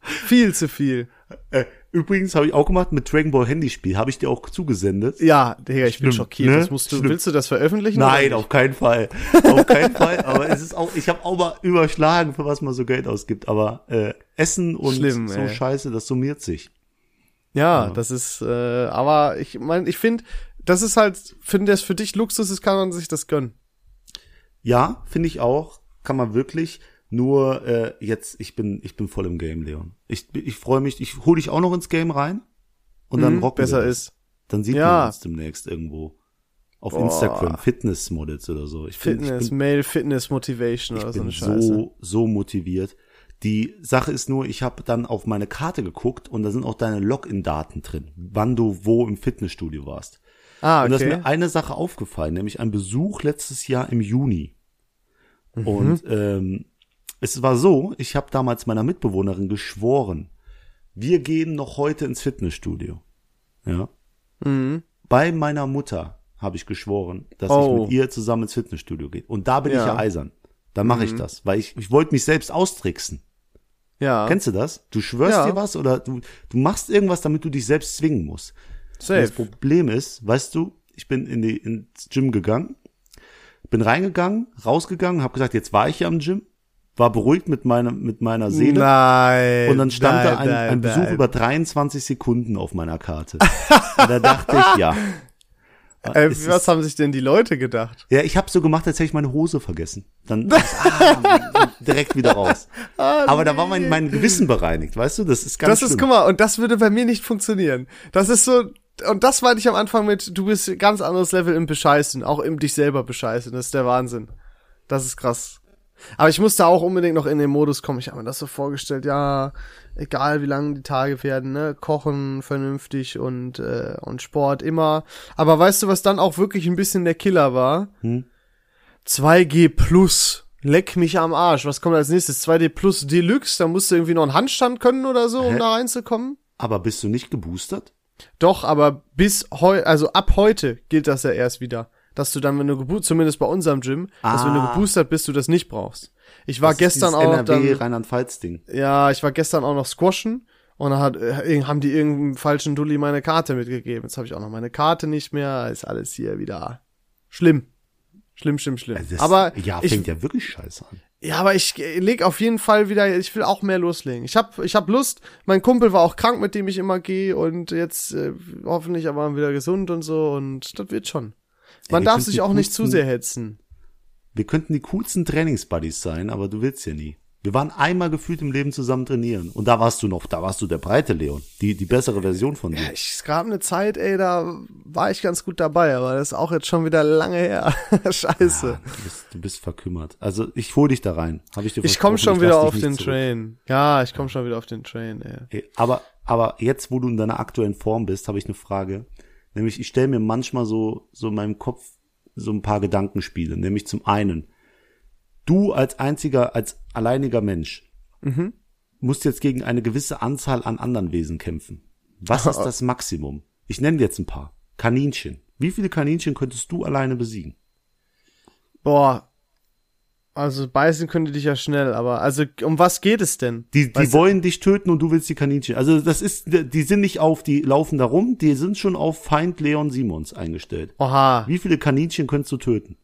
Viel zu viel. äh, übrigens habe ich auch gemacht mit Dragon Ball Handyspiel, habe ich dir auch zugesendet. Ja, Digga, ich bin Stimmt, schockiert. ne? Das musst du, Stimmt. willst du das veröffentlichen? Nein, auf keinen Fall. Auf keinen Fall. Aber es ist auch, ich habe auch mal überschlagen, für was man so Geld ausgibt. Aber äh, Essen und Schlimm, so ey. Scheiße, das summiert sich. Ja, das ist, äh, aber ich meine, ich finde, das ist halt, finde das für dich Luxus ist, kann man sich das gönnen. Ja, finde ich auch. Kann man wirklich. Nur äh, jetzt, ich bin, ich bin voll im Game, Leon. Ich, ich freue mich, ich hole dich auch noch ins Game rein und dann Mhm, rocken besser ist. Dann sieht Ja. man uns demnächst irgendwo. Auf Boah. Instagram, Fitnessmodels oder so. Ich Fitness, ich bin, Male Fitness Motivation oder ich so eine bin Scheiße. so, so motiviert. Die Sache ist nur, ich habe dann auf meine Karte geguckt und da sind auch deine Login-Daten drin, wann du wo im Fitnessstudio warst. ah, Und da ist okay. mir eine Sache aufgefallen, nämlich ein Besuch letztes Jahr im Juni. Mhm. Und ähm, es war so, ich habe damals meiner Mitbewohnerin geschworen, wir gehen noch heute ins Fitnessstudio. Ja. Mhm. Bei meiner Mutter habe ich geschworen, dass Oh. ich mit ihr zusammen ins Fitnessstudio gehe. Und da bin ich Ja. Mhm. ja eisern. Da mache ich das, weil ich, ich wollte mich selbst austricksen. Ja, Kennst du das? Du schwörst Ja. dir was oder du, du machst irgendwas, damit du dich selbst zwingen musst. Und safe. Das Problem ist, weißt du, ich bin in die, ins Gym gegangen, bin reingegangen, rausgegangen, habe gesagt, jetzt war ich ja im Gym, war beruhigt mit meiner, mit meiner Seele. Nein. Und dann stand nein, da ein, nein, ein Besuch nein. über 23 Sekunden auf meiner Karte. Und da dachte ich, ja. Äh, was ist- haben sich denn die Leute gedacht? Ja, ich habe so gemacht, als hätte ich meine Hose vergessen. Dann ah, direkt wieder raus. Aber da war mein, mein Gewissen bereinigt, weißt du? Das ist ganz Ah, das ist, schlimm. guck mal, und das würde bei mir nicht funktionieren. Das ist so, und das meinte ich am Anfang mit, du bist ganz anderes Level im Bescheißen, auch im dich selber bescheißen. Das ist der Wahnsinn. Das ist krass. Aber ich musste auch unbedingt noch in den Modus kommen. Ich habe mir das so vorgestellt, ja, egal wie lang die Tage werden, ne, kochen vernünftig und äh, und Sport immer. Aber weißt du, was dann auch wirklich ein bisschen der Killer war? Hm? 2G Plus. Leck mich am Arsch. Was kommt als nächstes? 2D Plus Deluxe. Da musst du irgendwie noch einen Handstand können oder so, um Hä? da reinzukommen. Aber bist du nicht geboostert? Doch, aber bis heu, also ab heute gilt das ja erst wieder. Dass du dann, wenn du geboostert, zumindest bei unserem Gym, dass wenn du Ah. geboostert bist, du das nicht brauchst. Ich war Das gestern auch NRW dann, Rheinland-Pfalz-Ding. ja, ich war gestern auch noch squashen und dann hat, äh, haben die irgendeinem falschen Dulli meine Karte mitgegeben. Jetzt habe ich auch noch meine Karte nicht mehr. Ist alles hier wieder schlimm. Schlimm, schlimm, schlimm. Also das aber ja, ich, fängt ja wirklich scheiße an. ja, aber ich äh, leg auf jeden Fall wieder, ich will auch mehr loslegen. Ich hab, ich hab Lust. Mein Kumpel war auch krank, mit dem ich immer gehe und jetzt äh, hoffentlich aber wieder gesund und so und das wird schon. Man wir darf sich auch nicht zu sehr hetzen. Wir könnten die coolsten Trainingsbuddies sein, aber du willst ja nie. Wir waren einmal gefühlt im Leben zusammen trainieren. Und da warst du noch, da warst du der breite Leon. Die, die bessere Version von dir. Ich, es gab eine Zeit, ey, da war ich ganz gut dabei, aber das ist auch jetzt schon wieder lange her. Scheiße. Du bist, du bist verkümmert. Also ich hol dich da rein. Hab ich dir ich komme schon lass wieder auf den zurück. Train. Ja, ich komme schon wieder auf den Train, ey. Ey, Aber, aber jetzt, wo du in deiner aktuellen Form bist, habe ich eine Frage. Nämlich, ich stelle mir manchmal so, so in meinem Kopf so ein paar Gedankenspiele. Nämlich zum einen, du als einziger, als alleiniger Mensch Mhm. musst jetzt gegen eine gewisse Anzahl an anderen Wesen kämpfen. Was ist das Maximum? Ich nenne jetzt ein paar. Kaninchen. Wie viele Kaninchen könntest du alleine besiegen? Boah. Also beißen könnte dich ja schnell, aber also um was geht es denn? Die, die wollen dich töten und du willst die Kaninchen. Also das ist, die sind nicht auf, die laufen da rum, die sind schon auf Feind Leon Simons eingestellt. Oha, Wie viele Kaninchen könntest du töten?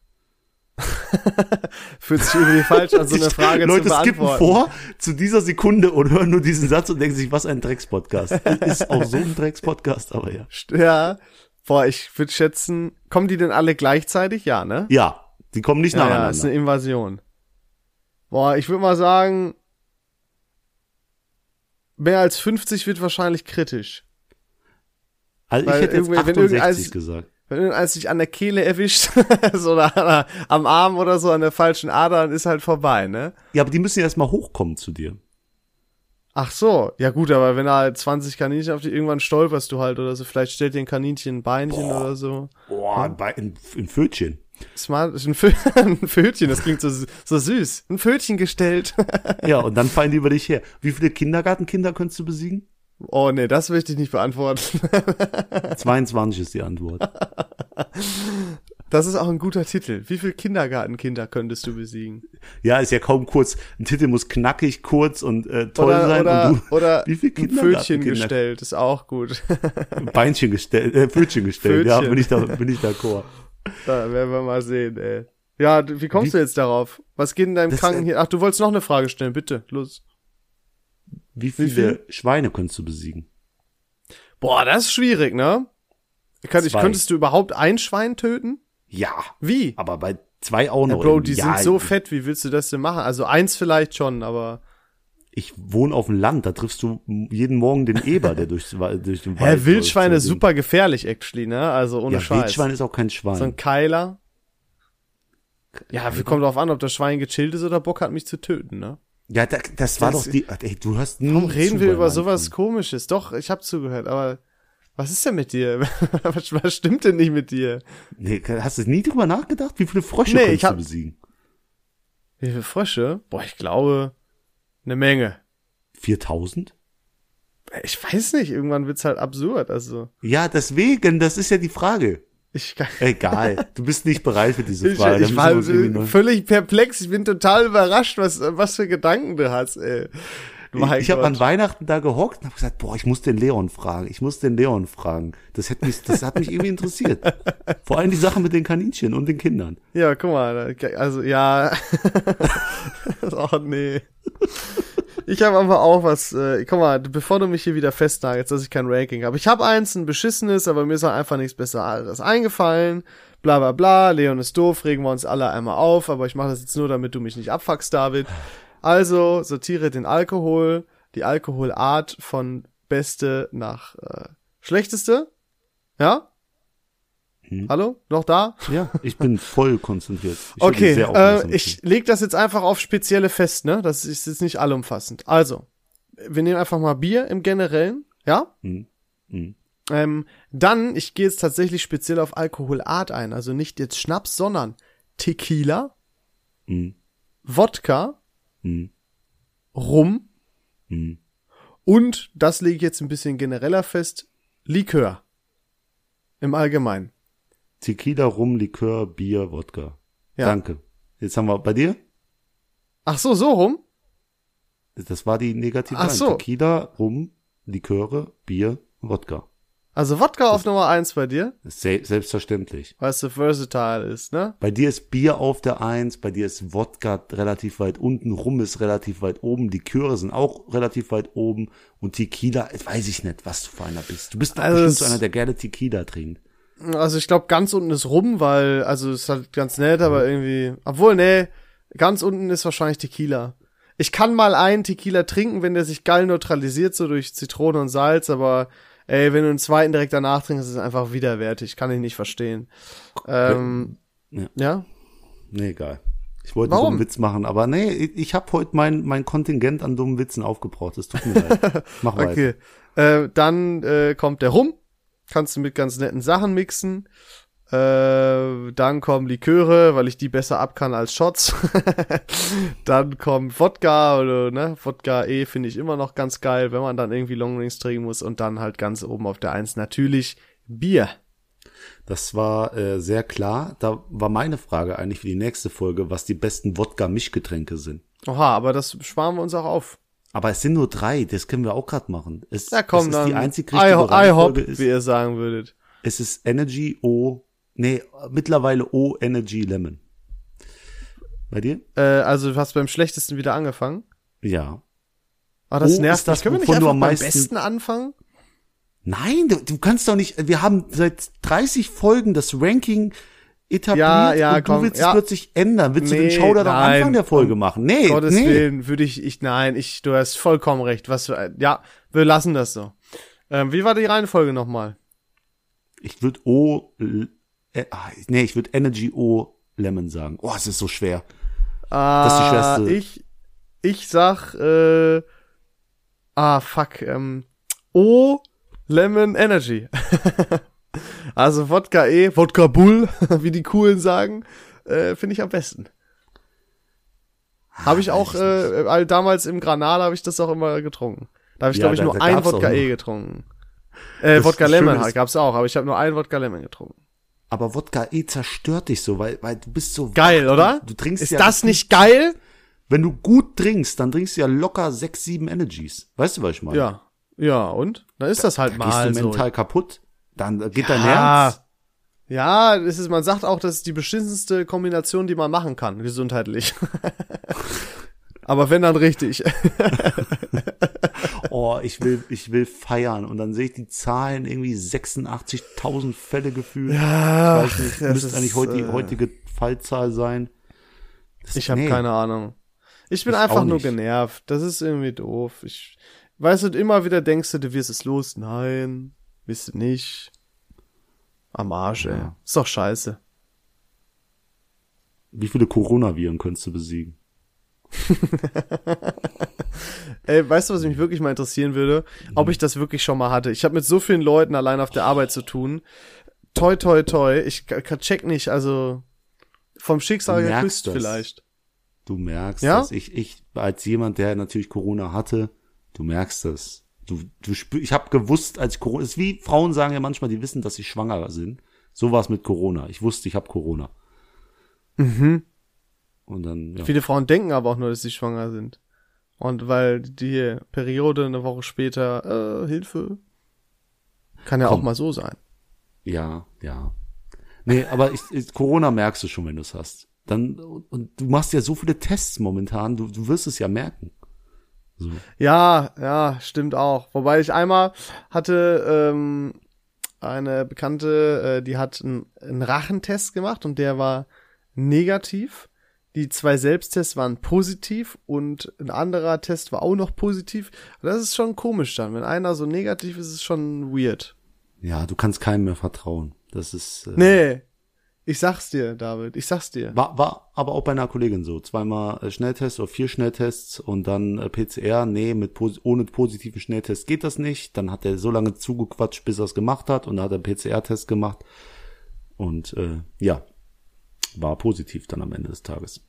fühlt sich irgendwie falsch an, so eine Frage Leute zu skippen beantworten. vor zu dieser Sekunde und hören nur diesen Satz und denken sich, was ein Dreckspodcast. Ist auch so ein Dreckspodcast, aber ja. Ja. Boah, ich würde schätzen, kommen die denn alle gleichzeitig? Ja, ne? Ja, die kommen nicht Ja, ja, nacheinander. ist eine Invasion. Boah, ich würde mal sagen, mehr als 50 wird wahrscheinlich kritisch. also ich weil hätte jetzt irgendwie- wenn 68 irgendeins- gesagt. Wenn irgendeins dich an der Kehle erwischt, so oder am Arm oder so, an der falschen Ader, dann ist halt vorbei, ne? Ja, aber die müssen ja erstmal hochkommen zu dir. Ach so, ja gut, aber wenn da halt 20 Kaninchen auf dich, irgendwann stolperst du halt oder so, vielleicht stellt dir ein Kaninchen ein Beinchen Boah. oder so. Boah, ein, Be- ein, ein Pfötchen. Smart, ein, Fö ein Fötchen, das klingt so, so süß. Ein Fötchen gestellt. Ja, und dann fallen die über dich her. Wie viele Kindergartenkinder könntest du besiegen? oh nee, das möchte ich nicht beantworten. 22 ist die Antwort. Das ist auch ein guter Titel. Wie viele Kindergartenkinder könntest du besiegen? Ja, ist ja kaum kurz. Ein Titel muss knackig, kurz und äh, toll Oder, sein. oder, und du, oder wie viele ein Fötchen gestellt, ist auch gut. Beinchen gestellt, äh, Pfötchen gestellt. Ja, Pfötchen. bin ich da, bin ich d'accord. Da werden wir mal sehen, ey. Ja, wie kommst Wie- du jetzt darauf? Was geht in deinem Kranken äh, hier? Ach, du wolltest noch eine Frage stellen, bitte. Los. Wie viele viel? Schweine könntest du besiegen? Boah, das ist schwierig, ne? Könnt, ich, könntest du überhaupt ein Schwein töten? Ja, Wie? aber bei zwei auch Ja, noch. Bro, die ja, sind so fett, wie willst du das denn machen? Also eins vielleicht schon, aber. Ich wohne auf dem Land, da triffst du jeden Morgen den Eber, der durch, durch den Wald Hä, Wildschweine läuft. super gefährlich, actually, ne? Also ohne Ja, Scheiß. Wildschwein ist auch kein Schwein. So ein Keiler. Ja, wie kommt drauf an, ob das Schwein gechillt ist oder Bock hat, mich zu töten, ne? ja, da, das war Das- doch die, ey, du hörst nie Warum reden wir über sowas komisches? Doch, ich habe zugehört, aber was ist denn mit dir? was, was stimmt denn nicht mit dir? Nee, hast du nie drüber nachgedacht? Wie viele Frösche Nee, kannst ich hab- du besiegen? Wie viele Frösche? Boah, ich glaube, eine Menge. 4000? Ich weiß nicht, irgendwann wird's halt absurd, also. Ja, deswegen, das ist ja die Frage. Ich, kann- Egal, du bist nicht bereit für diese ich, Frage. ich Da war völlig perplex. Ich bin total überrascht, was, was für Gedanken du hast, ey. Mein ich habe an Weihnachten da gehockt und habe gesagt, boah, ich muss den Leon fragen. Ich muss den Leon fragen. Das hat mich, das hat mich irgendwie interessiert. Vor allem die Sache mit den Kaninchen und den Kindern. Ja, guck mal, also ja. oh nee. Ich habe aber auch was, äh, guck mal, bevor du mich hier wieder festnagelst, dass ich kein Ranking habe. Ich habe eins, ein beschissenes, aber mir ist halt einfach nichts Besseres eingefallen. Bla bla bla, Leon ist doof, regen wir uns alle einmal auf, aber ich mache das jetzt nur, damit du mich nicht abfuckst, David. Also, sortiere den Alkohol, die Alkoholart von beste nach äh, schlechteste. Ja? Hm. Hallo? Noch da? Ja, ich bin voll konzentriert. Ich Okay, äh, ich leg das jetzt einfach auf spezielle fest, ne? Das ist jetzt nicht allumfassend. Also, wir nehmen einfach mal Bier im Generellen, ja? Hm. Hm. Ähm, dann, ich gehe jetzt tatsächlich speziell auf Alkoholart ein, also nicht jetzt Schnaps, sondern Tequila. Hm. Wodka, Hm. Rum Hm. und, das lege ich jetzt ein bisschen genereller fest, Likör. Im Allgemeinen. Tequila, Rum, Likör, Bier, Wodka. Ja. Danke. Jetzt haben wir bei dir. Ach so, so rum? Das war die negative Ach so. Tequila, Rum, Liköre, Bier, Wodka. Also Wodka auf Nummer eins bei dir, Se selbstverständlich. weil es so versatile ist, ne? Bei dir ist Bier auf der Eins, bei dir ist Wodka relativ weit unten, Rum ist relativ weit oben, Liköre sind auch relativ weit oben und Tequila, weiß ich nicht, was du für einer bist. Du bist Also bestimmt es- so einer, der gerne Tequila trinkt. Also ich glaube, ganz unten ist rum, weil, also ist halt ganz nett, aber irgendwie. Obwohl, nee, ganz unten ist wahrscheinlich Tequila. Ich kann mal einen Tequila trinken, wenn der sich geil neutralisiert, so durch Zitrone und Salz, aber ey, wenn du einen zweiten direkt danach trinkst, ist es einfach widerwärtig. Kann ich nicht verstehen. Ähm, Ja. ja. Nee, egal. Ich wollte einen Warum? dummen Witz machen, aber nee, ich, habe heute mein, mein Kontingent an dummen Witzen aufgebraucht. Das tut mir leid. Mach weiter. Okay. Äh, dann äh, kommt der Rum. Kannst du mit ganz netten Sachen mixen. Äh, dann kommen Liköre, weil ich die besser ab kann als Shots. dann kommt Wodka oder ne, Wodka E finde ich immer noch ganz geil, wenn man dann irgendwie Longdrinks trinken muss und dann halt ganz oben auf der Eins natürlich Bier. Das war äh, sehr klar. Da war meine Frage eigentlich für die nächste Folge, was die besten Wodka-Mischgetränke sind. Oha, aber das sparen wir uns auch auf. Aber es sind nur drei, das können wir auch gerade machen. Es, Ja, komm es ist dann. die einzig I, richtige I hop, Reihenfolge ist, wie ihr sagen würdet. es ist Energy O, nee, mittlerweile O Energy Lemon. Bei dir? Äh, also du hast beim schlechtesten wieder angefangen. Ja. Ah, das Oh, nervt ist das. Können wir nicht einfach am beim Besten anfangen? Nein, du, du kannst doch nicht, wir haben seit 30 Folgen das Ranking etabliert Ja, ja, und du komm, willst ja. es plötzlich ändern. Willst du Nee, den Schauder am Anfang der Folge um machen? Nee, Gottes nee. Willen würde ich, ich, nein, ich, du hast vollkommen recht. Was für, ja, wir lassen das so. Ähm, wie war die Reihenfolge nochmal? Ich würde O, äh, ah, nee, ich würde Energy O Lemon sagen. Oh, es ist so schwer. Ah, Das ist die schwerste. Ich, ich sag, äh, ah, fuck, ähm, O Lemon Energy. also Wodka E, Wodka Bull, wie die Coolen sagen, äh, finde ich am besten. Habe ich auch, äh, damals im Granada habe ich das auch immer getrunken. Da habe ich, Ja, glaube ich, da- nur da ein Wodka. E getrunken. Äh, Wodka Lemon ist- gab's auch, aber ich habe nur ein Wodka Lemon getrunken. Aber Wodka E zerstört dich so, weil, weil du bist so Geil, wach. oder? Du, du trinkst Ist ja, das nicht geil? Wenn du gut trinkst, dann trinkst du ja locker sechs, sieben Energies. Weißt du, was ich meine? Ja. Ja, und? Dann ist das halt Da mal gehst du so. mental kaputt. Dann äh, geht dein Ja. Herz. Ja, es ist, man sagt auch, das ist die beschissenste Kombination, die man machen kann, gesundheitlich. Aber wenn dann richtig. Oh, ich will, ich will feiern. Und dann sehe ich die Zahlen, irgendwie 86.000 Fälle gefühlt. Ja, ich weiß nicht, das müsste eigentlich heute die äh, heutige Fallzahl sein. Das- Ich habe nee. keine Ahnung. Ich bin Ich einfach nur genervt. Das ist irgendwie doof. Ich weißt du, immer wieder denkst du, du wirst es los. Nein, wirst du nicht. Am Arsch, ey. Ja. Ist doch scheiße. Wie viele Coronaviren könntest du besiegen? Ey, weißt du, was mich wirklich mal interessieren würde? Ob ich das wirklich schon mal hatte. Ich habe mit so vielen Leuten allein auf der Arbeit zu tun. Toi, toi, toi. Ich check nicht, also vom Schicksal geküsst vielleicht. Du merkst Ja? das. Ich, ich, als jemand, der natürlich Corona hatte, du merkst das. Du, du spür, ich habe gewusst, als Corona, ist wie Frauen sagen ja manchmal, die wissen, dass sie schwanger sind. So war es mit Corona. Ich wusste, ich habe Corona. Mhm. Und dann, ja. Viele Frauen denken aber auch nur, dass sie schwanger sind. Und weil die Periode eine Woche später, äh, Hilfe. Kann ja Komm. auch mal so sein. Ja, ja. Nee, aber ich, ich, Corona merkst du schon, wenn du es hast. Dann, und du machst ja so viele Tests momentan, du, du wirst es ja merken. So. Ja, ja, stimmt auch. Wobei ich einmal hatte ähm, eine Bekannte, äh, die hat einen, einen Rachentest gemacht und der war negativ. Die zwei Selbsttests waren positiv und ein anderer Test war auch noch positiv. Das ist schon komisch dann. Wenn einer so negativ ist, ist es schon weird. Ja, du kannst keinem mehr vertrauen. Das ist. Äh, Nee, ich sag's dir, David, ich sag's dir. War, war aber auch bei einer Kollegin so. Zweimal äh, Schnelltest oder vier Schnelltests und dann äh, PCR. Nee, mit ohne positiven Schnelltest geht das nicht. Dann hat er so lange zugequatscht, bis er es gemacht hat und dann hat er einen PCR-Test gemacht. Und äh, ja, war positiv dann am Ende des Tages.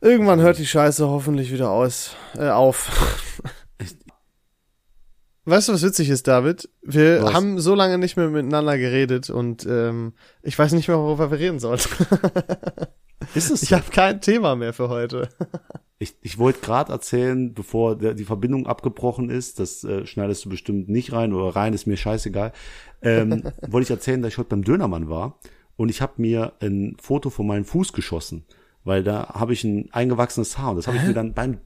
Irgendwann hört die Scheiße hoffentlich wieder aus, äh, auf. Weißt du, was witzig ist, David? Wir Was? haben so lange nicht mehr miteinander geredet und ähm, ich weiß nicht mehr, worüber wir reden sollen. Ist es Ich habe kein Thema mehr für heute. Ich, ich wollte gerade erzählen, bevor der, die Verbindung abgebrochen ist, das äh, schneidest du bestimmt nicht rein oder rein, ist mir scheißegal. Ähm, wollte ich erzählen, dass ich heute beim Dönermann war und ich habe mir ein Foto von meinem Fuß geschossen, weil da habe ich ein eingewachsenes Haar und das habe ich mir dann beim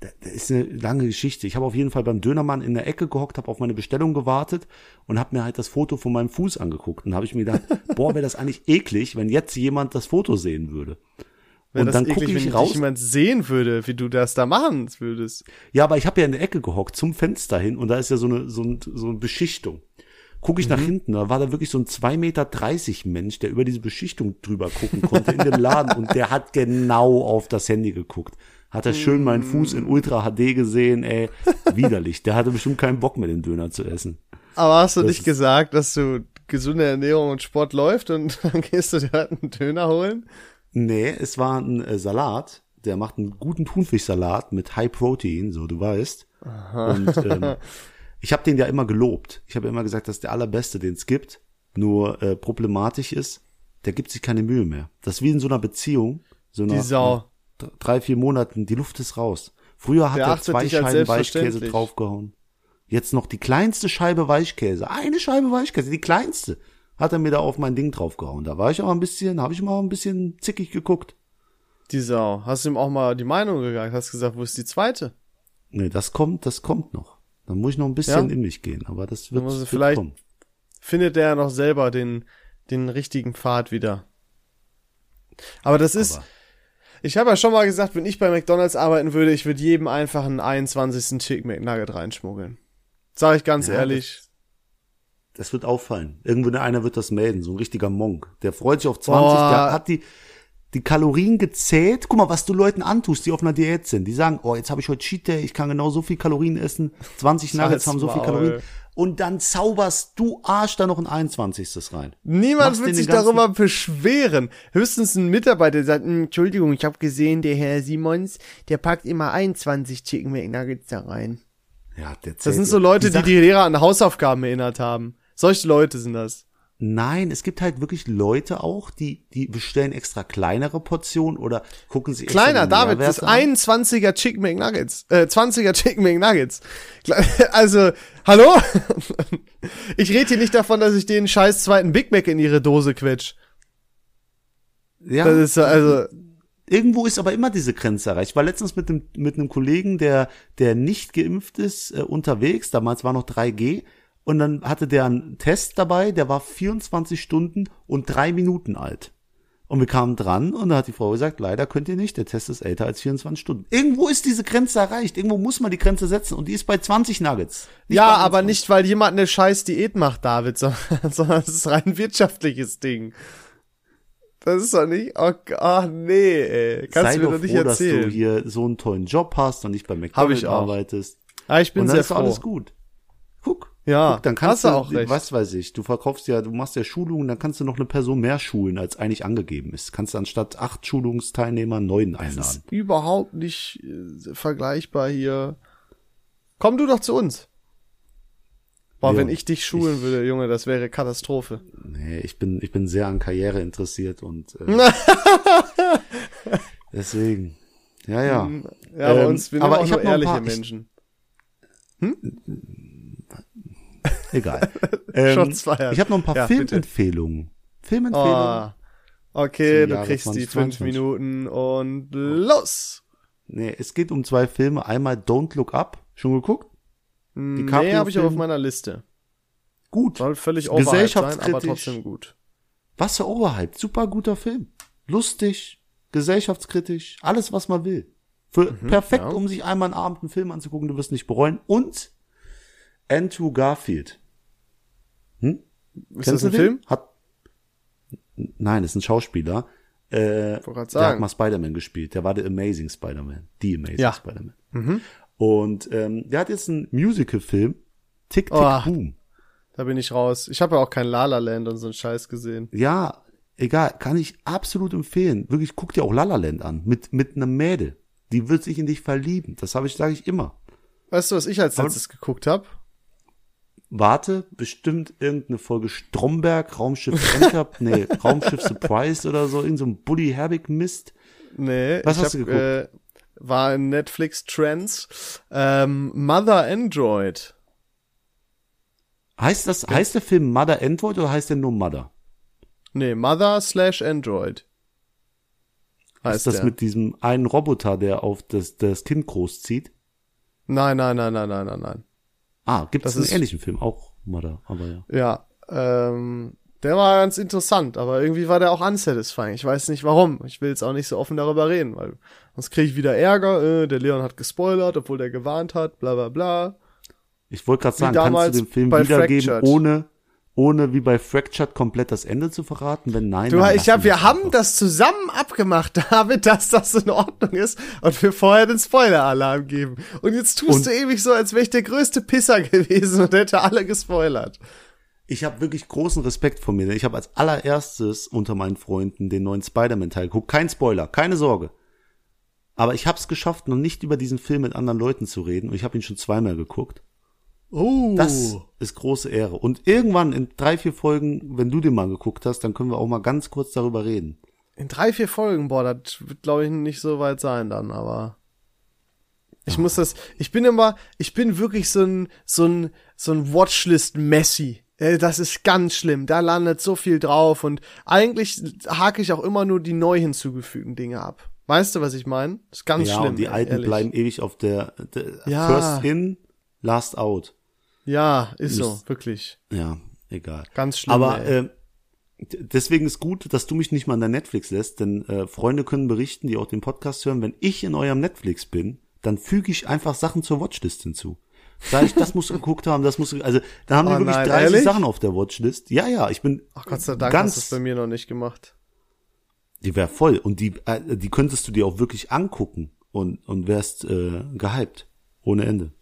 da- das ist eine lange Geschichte. Ich habe auf jeden Fall beim Dönermann in der Ecke gehockt, habe auf meine Bestellung gewartet und habe mir halt das Foto von meinem Fuß angeguckt und habe ich mir gedacht, boah, wäre das eigentlich eklig, wenn jetzt jemand das Foto sehen würde. Wenn und dann gucke wenn ich dich raus. jemand sehen würde, wie du das da machen würdest. Ja, aber ich habe ja in der Ecke gehockt, zum Fenster hin, und da ist ja so eine, so, ein, so eine Beschichtung. Gucke ich nach hinten, da war da wirklich so ein 2,30 Meter Mensch, der über diese Beschichtung drüber gucken konnte in dem Laden und der hat genau auf das Handy geguckt. Hat er schön meinen Fuß in Ultra HD gesehen, ey, widerlich. Der hatte bestimmt keinen Bock mehr, den Döner zu essen. Aber hast du Das nicht gesagt, dass du gesunde Ernährung und Sport läuft und dann gehst du dir halt einen Döner holen? Nee, es war ein äh, Salat. Der macht einen guten Thunfischsalat mit High Protein, so du weißt. Und ähm, ich habe den ja immer gelobt. Ich habe immer gesagt, das ist der allerbeste, den es gibt. Nur äh, problematisch ist, der gibt sich keine Mühe mehr. Das ist wie in so einer Beziehung, so Die nach, Sau. Drei, vier Monaten, die Luft ist raus. Früher hat Der er zwei Scheiben Weichkäse draufgehauen. Jetzt noch die kleinste Scheibe Weichkäse. Eine Scheibe Weichkäse, die kleinste. Hat er mir da auf mein Ding draufgehauen. Da war ich auch ein bisschen, habe ich mal ein bisschen zickig geguckt. Die Sau. Hast du ihm auch mal die Meinung gesagt? Hast gesagt, wo ist die zweite? Nee, das kommt, das kommt noch. Dann muss ich noch ein bisschen Ja? in mich gehen, aber das wird, wird vielleicht- kommen. Findet er noch selber den, den richtigen Pfad wieder. Aber das ist, Aber ich habe ja schon mal gesagt, wenn ich bei McDonalds arbeiten würde, ich würde jedem einfach einen 21. Chicken McNugget reinschmuggeln. Sag ich ganz Ja, ehrlich. Das wird auffallen. Irgendwo einer wird das melden, so ein richtiger Monk. Der freut sich auf 20, Boah. der hat die, die Kalorien gezählt. Guck mal, was du Leuten antust, die auf einer Diät sind. Die sagen, oh, jetzt habe ich heute Cheat Day, ich kann genau so viel Kalorien essen. 20 Nuggets haben so viel. Kalorien. Und dann zauberst du Arsch da noch ein 21. rein. Niemand Machst wird sich darüber beschweren. Höchstens ein Mitarbeiter, der sagt, "Hm, Entschuldigung, ich habe gesehen, der Herr Simons, der packt immer 21 Chicken McNuggets da rein. Ja, der Das zählt sind ja. so Leute, die Sache- die Lehrer an Hausaufgaben erinnert haben. Solche Leute sind das. Nein, es gibt halt wirklich Leute auch, die, die bestellen extra kleinere Portionen oder gucken extra Kleiner, David, das an. 21er Chicken McNuggets, äh, 20er Chicken McNuggets. Also, hallo? Ich rede hier nicht davon, dass ich den scheiß zweiten Big Mac in ihre Dose quetsch. Ja, Das ist so, also, irgendwo ist aber immer diese Grenze erreicht. Ich war letztens mit einem, mit einem Kollegen, der, der nicht geimpft ist, äh, unterwegs. Damals war noch 3G. Und dann hatte der einen Test dabei, der war 24 Stunden und drei Minuten alt. Und wir kamen dran und da hat die Frau gesagt, leider könnt ihr nicht, der Test ist älter als 24 Stunden. Irgendwo ist diese Grenze erreicht, irgendwo muss man die Grenze setzen und die ist bei 20 Nuggets. Ja, aber 21. nicht, weil jemand eine scheiß Diät macht, David, sondern, sondern es ist rein ein wirtschaftliches Ding. Das ist doch nicht, oh, ah, nee, ey. Kannst Sei du mir doch doch nicht froh, dass du erzählen. hier so einen tollen Job hast und nicht bei McDonald's arbeitest. ah, ich bin und dann sehr ist froh. alles gut. Ja, Guck, dann kannst du auch recht. was weiß ich, du verkaufst ja, du machst ja Schulungen, dann kannst du noch eine Person mehr schulen, als eigentlich angegeben ist. Kannst du anstatt acht Schulungsteilnehmer neun Das einladen. ist überhaupt nicht äh, vergleichbar hier. Komm du doch zu uns. Boah, Ja, wenn ich dich schulen würde, Junge, das wäre Katastrophe. Nee, ich bin, ich bin sehr an Karriere interessiert und äh, deswegen. Ja, ja. Ja, bei Ähm, uns, wir aber aber auch ich nur ehrliche paar- ich- Menschen. Egal. ähm, Shots fired. ich habe noch ein paar Ja, bitte. Filmempfehlungen. Filmempfehlungen. Oh, okay, du kriegst die fünf 2022. Minuten und los. Nee, es geht um zwei Filme. Einmal Don't Look Up. Schon geguckt? Nee, DiCaprio habe ich auch auf meiner Liste. Gut. Soll völlig overhyped sein, aber trotzdem gut. Was für Overhyped. Super guter Film. Lustig, gesellschaftskritisch, alles, was man will. Für, perfekt, Mhm, ja. um sich einmal einen Abend einen Film anzugucken, du wirst nicht bereuen. Und Andrew Garfield. Hm? Ist das ein? Film? Hat, nein, ist ein Schauspieler. Äh, der hat mal Spider-Man gespielt. Der war der Amazing Spider-Man. Die Amazing Ja. Mhm. Spider-Man. Und ähm, der hat jetzt einen Musical-Film. Tick, Tick, Oh. Boom. Da bin ich raus. Ich habe ja auch kein La La Land und so einen Scheiß gesehen. Ja, egal, kann ich absolut empfehlen. Wirklich, guck dir auch La La Land an mit mit einem Mädel. Die wird sich in dich verlieben. Das habe ich, sage ich immer. Weißt du, was ich als Aber- letztes geguckt habe? Warte, bestimmt irgendeine Folge Stromberg, Raumschiff Enker, nee, Raumschiff Surprise oder so, irgend so ein Buddy Herbig Mist. Nee, Was hast du hab, Äh, war in Netflix Trends. Ähm, Mother Android. Heißt das, heißt der Film Mother Android oder heißt der nur Mother? Nee, Mother slash Android. Ist das der. mit diesem einen Roboter, der auf das, das Kind großzieht? Nein, nein, nein, nein, nein, nein, nein. Ah, gibt es einen ist- ähnlichen Film? Auch Mother, aber ja. Ja, ähm, der war ganz interessant, aber irgendwie war der auch unsatisfying. Ich weiß nicht warum. Ich will jetzt auch nicht so offen darüber reden, weil sonst kriege ich wieder Ärger. Äh, der Leon hat gespoilert, obwohl der gewarnt hat, bla bla bla. Ich wollte gerade sagen, kannst du den Film wiedergeben, Fractured. ohne, ohne wie bei Fractured komplett das Ende zu verraten? Wenn nein, Du, dann ich hab, wir haben das zusammen abgemacht, David, dass das in Ordnung ist und wir vorher den Spoiler-Alarm geben. Und jetzt tust Und- du ewig so, als wäre ich der größte Pisser gewesen und hätte alle gespoilert. Ich habe wirklich großen Respekt vor mir. denn Ich habe als allererstes unter meinen Freunden den neuen Spider-Man-Teil geguckt. Kein Spoiler, keine Sorge. Aber ich habe es geschafft, noch nicht über diesen Film mit anderen Leuten zu reden. Und ich habe ihn schon zweimal geguckt. Oh. Das ist große Ehre. Und irgendwann in drei, vier Folgen, wenn du den mal geguckt hast, dann können wir auch mal ganz kurz darüber reden. In drei, vier Folgen, boah, das wird, glaube ich, nicht so weit sein dann, aber. Ich muss das, ich bin immer, ich bin wirklich so ein, so ein, so ein Watchlist-Messi. Äh, Das ist ganz schlimm. Da landet so viel drauf und eigentlich hake ich auch immer nur die neu hinzugefügten Dinge ab. Weißt du, was ich meine? Ist ganz ja, schlimm. und die alten ehrlich. bleiben ewig auf der, der Ja. First in, Last out. Ja, ist so, wirklich. Ja, egal. Ganz schlimm. Aber ey. äh, deswegen ist gut, dass du mich nicht mal an der Netflix lässt, denn äh, Freunde können berichten, die auch den Podcast hören, wenn ich in eurem Netflix bin, dann füge ich einfach Sachen zur Watchlist hinzu. Sag ich, das musst du geguckt haben, das musst du, also, da haben Oh die wirklich nein, 30 ehrlich? Sachen auf der Watchlist. Ja, ja, ich bin Ach Gott sei Dank ganz, hast du es bei mir noch nicht gemacht. die wäre voll und die, äh, die könntest du dir auch wirklich angucken und, und wärst, äh, gehypt. Ohne Ende.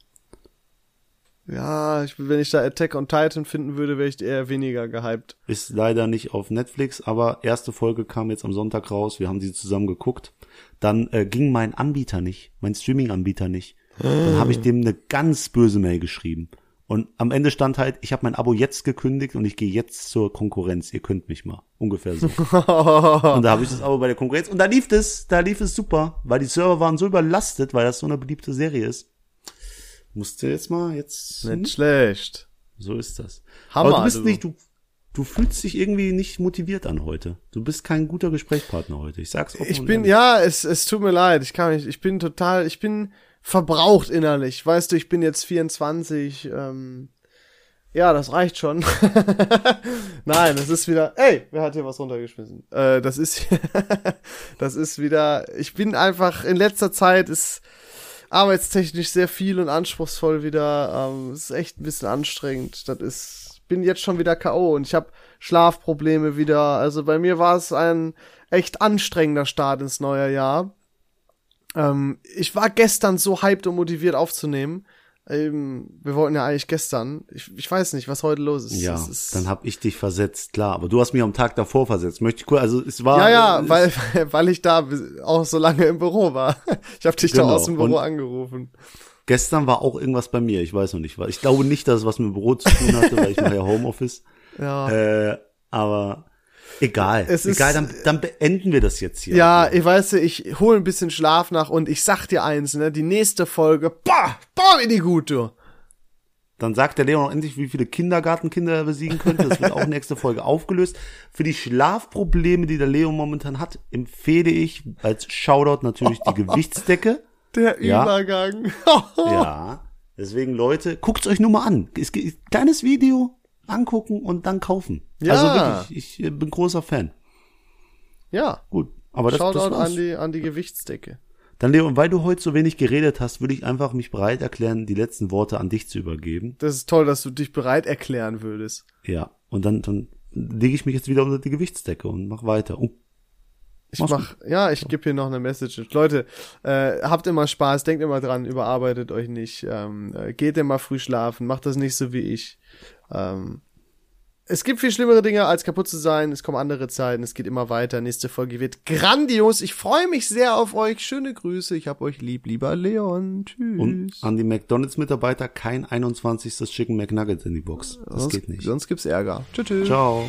Ja, ich, wenn ich da Attack on Titan finden würde, wäre ich eher weniger gehypt. Ist leider nicht auf Netflix, aber erste Folge kam jetzt am Sonntag raus. Wir haben sie zusammen geguckt. Dann äh, ging mein Anbieter nicht, mein Streaming-Anbieter nicht. Dann habe ich dem eine ganz böse Mail geschrieben. Und am Ende stand halt, ich habe mein Abo jetzt gekündigt und ich gehe jetzt zur Konkurrenz. Ihr könnt mich mal. Ungefähr so. und da habe ich das Abo bei der Konkurrenz. Und da lief es, da lief es super, weil die Server waren so überlastet, weil das so eine beliebte Serie ist. Musste jetzt mal, jetzt. Nicht schlecht. So ist das. Hammer, Aber du bist du. nicht, du, du fühlst dich irgendwie nicht motiviert an heute. Du bist kein guter Gesprächspartner heute. Ich sag's offen Ich bin, ehrlich. ja, es, es tut mir leid. Ich kann nicht, ich bin total, ich bin verbraucht innerlich. Weißt du, ich bin jetzt 24, ähm, ja, das reicht schon. Nein, das ist wieder, ey, wer hat hier was runtergeschmissen? Äh, das ist, das ist wieder, ich bin einfach, in letzter Zeit ist arbeitstechnisch sehr viel und anspruchsvoll wieder. Ähm, ist echt ein bisschen anstrengend. Das ist, bin jetzt schon wieder K.O. und ich habe Schlafprobleme wieder. Also bei mir war es ein echt anstrengender Start ins neue Jahr. Ähm, ich war gestern so hyped und motiviert aufzunehmen. Ähm, wir wollten ja eigentlich gestern. Ich, ich weiß nicht, was heute los ist. Ja, ist dann hab ich dich versetzt, klar. Aber du hast mich am Tag davor versetzt. Möchte ich kurz, also es war. ja, ja, weil, weil ich da auch so lange im Büro war. Ich habe dich da Genau. aus dem Büro Und- angerufen. Gestern war auch irgendwas bei mir. Ich weiß noch nicht was. Ich glaube nicht, dass es was mit dem Büro zu tun hatte, weil ich mache ja Homeoffice. Ja. Äh, aber egal. Es ist- egal, dann, dann beenden wir das jetzt hier. Ja, ich weiß, ich hole ein bisschen Schlaf nach und ich sag dir eins, ne, die nächste Folge, boah, boah, wie die gut, du. Dann sagt der Leon auch endlich, wie viele Kindergartenkinder er besiegen könnte. Das wird auch nächste Folge aufgelöst. Für die Schlafprobleme, die der Leon momentan hat, empfehle ich als Shoutout natürlich die Gewichtsdecke. Der Ja. Übergang. Ja. Deswegen, Leute, guckt's euch nur mal an. Es geht, kleines Video angucken und dann kaufen. Ja. Also wirklich, ich bin großer Fan. ja. Gut. Aber das, das Shoutout war's. an die, an die Gewichtsdecke. Dann, Leon, weil du heute so wenig geredet hast, würde ich einfach mich bereit erklären, die letzten Worte an dich zu übergeben. Das ist toll, dass du dich bereit erklären würdest. Ja. Und dann, dann lege ich mich jetzt wieder unter die Gewichtsdecke und mach weiter. Oh, Ich Mach's mach, ja, ich gebe hier noch eine Message. Leute, äh, habt immer Spaß, denkt immer dran, überarbeitet euch nicht, ähm, äh, geht immer früh schlafen, macht das nicht so wie ich. Ähm, es gibt viel schlimmere Dinge, als kaputt zu sein. Es kommen andere Zeiten, es geht immer weiter. Nächste Folge wird grandios. Ich freue mich sehr auf euch. Schöne Grüße. Ich hab euch lieb, lieber Leon. Tschüss. und an die McDonalds-Mitarbeiter kein 21. Chicken McNugget in die Box. Das sonst, geht nicht. Sonst gibt's Ärger. Tschüss. tschüss. Ciao.